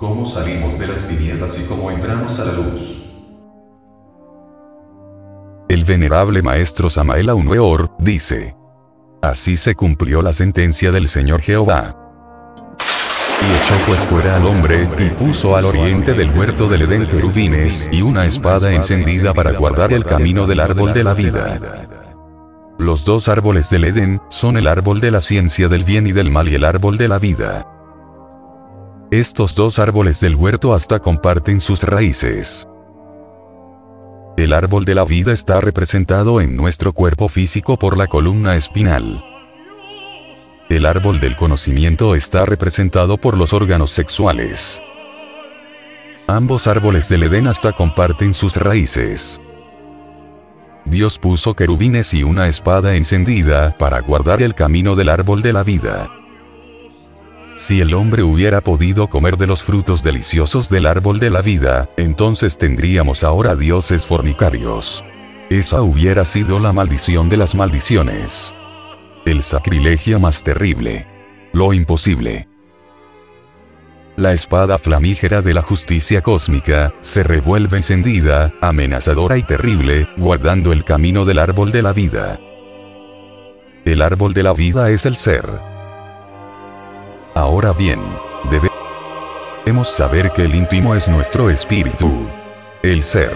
¿Cómo salimos de las tinieblas y cómo entramos a la luz? El venerable maestro Samael Aumeor, dice. Así se cumplió la sentencia del Señor Jehová. Y echó pues fuera al hombre, y puso al oriente del huerto del Edén querubines y una espada encendida para guardar el camino del árbol de la vida. Los dos árboles del Edén, son el árbol de la ciencia del bien y del mal y el árbol de la vida. Estos dos árboles del huerto hasta comparten sus raíces. El árbol de la vida está representado en nuestro cuerpo físico por la columna espinal. El árbol del conocimiento está representado por los órganos sexuales. Ambos árboles del Edén hasta comparten sus raíces. Dios puso querubines y una espada encendida para guardar el camino del árbol de la vida. Si el hombre hubiera podido comer de los frutos deliciosos del árbol de la vida, entonces tendríamos ahora dioses fornicarios. Esa hubiera sido la maldición de las maldiciones. El sacrilegio más terrible. Lo imposible. La espada flamígera de la justicia cósmica, se revuelve encendida, amenazadora y terrible, guardando el camino del árbol de la vida. El árbol de la vida es el ser. Ahora bien, debemos saber que el íntimo es nuestro espíritu. El ser.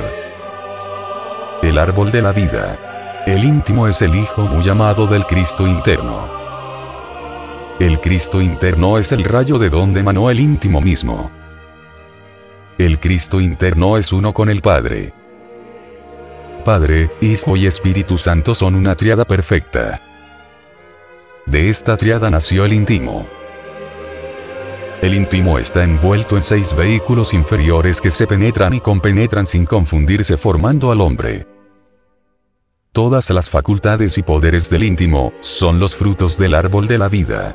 El árbol de la vida. El íntimo es el Hijo muy amado del Cristo interno. El Cristo interno es el rayo de donde emanó el íntimo mismo. El Cristo interno es uno con el Padre. Padre, Hijo y Espíritu Santo son una triada perfecta. De esta triada nació el íntimo. El íntimo está envuelto en seis vehículos inferiores que se penetran y compenetran sin confundirse formando al hombre. Todas las facultades y poderes del íntimo, son los frutos del árbol de la vida.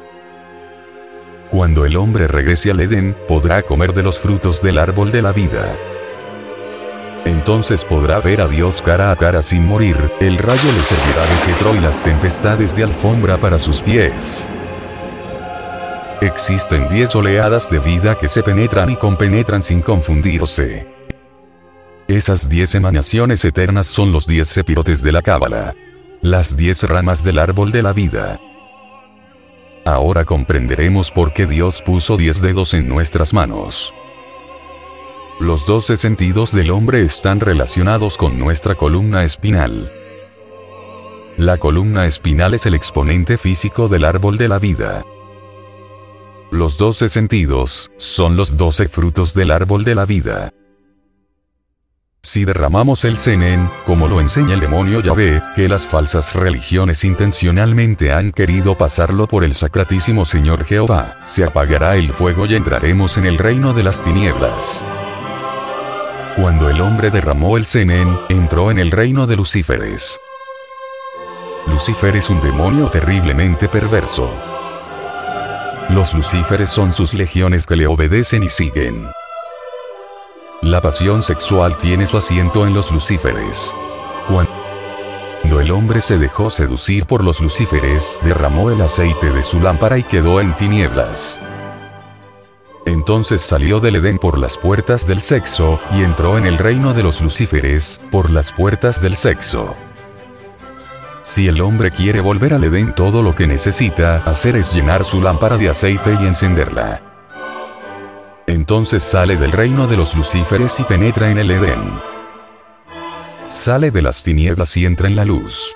Cuando el hombre regrese al Edén, podrá comer de los frutos del árbol de la vida. Entonces podrá ver a Dios cara a cara sin morir, el rayo le servirá de cetro y las tempestades de alfombra para sus pies. Existen 10 oleadas de vida que se penetran y compenetran sin confundirse. Esas 10 emanaciones eternas son los 10 sepirotes de la Cábala. Las 10 ramas del árbol de la vida. Ahora comprenderemos por qué Dios puso 10 dedos en nuestras manos. Los 12 sentidos del hombre están relacionados con nuestra columna espinal. La columna espinal es el exponente físico del árbol de la vida. Los doce sentidos, son los doce frutos del árbol de la vida. Si derramamos el semen, como lo enseña el demonio Yahvé, que las falsas religiones intencionalmente han querido pasarlo por el sacratísimo Señor Jehová, se apagará el fuego y entraremos en el reino de las tinieblas. Cuando el hombre derramó el semen, entró en el reino de Lucíferes. Lucifer es un demonio terriblemente perverso. Los lucíferes son sus legiones que le obedecen y siguen. La pasión sexual tiene su asiento en los lucíferes. Cuando el hombre se dejó seducir por los lucíferes, derramó el aceite de su lámpara y quedó en tinieblas. Entonces salió del Edén por las puertas del sexo, y entró en el reino de los lucíferes, por las puertas del sexo. Si el hombre quiere volver al Edén todo lo que necesita hacer es llenar su lámpara de aceite y encenderla. Entonces sale del reino de los lucíferes y penetra en el Edén. Sale de las tinieblas y entra en la luz.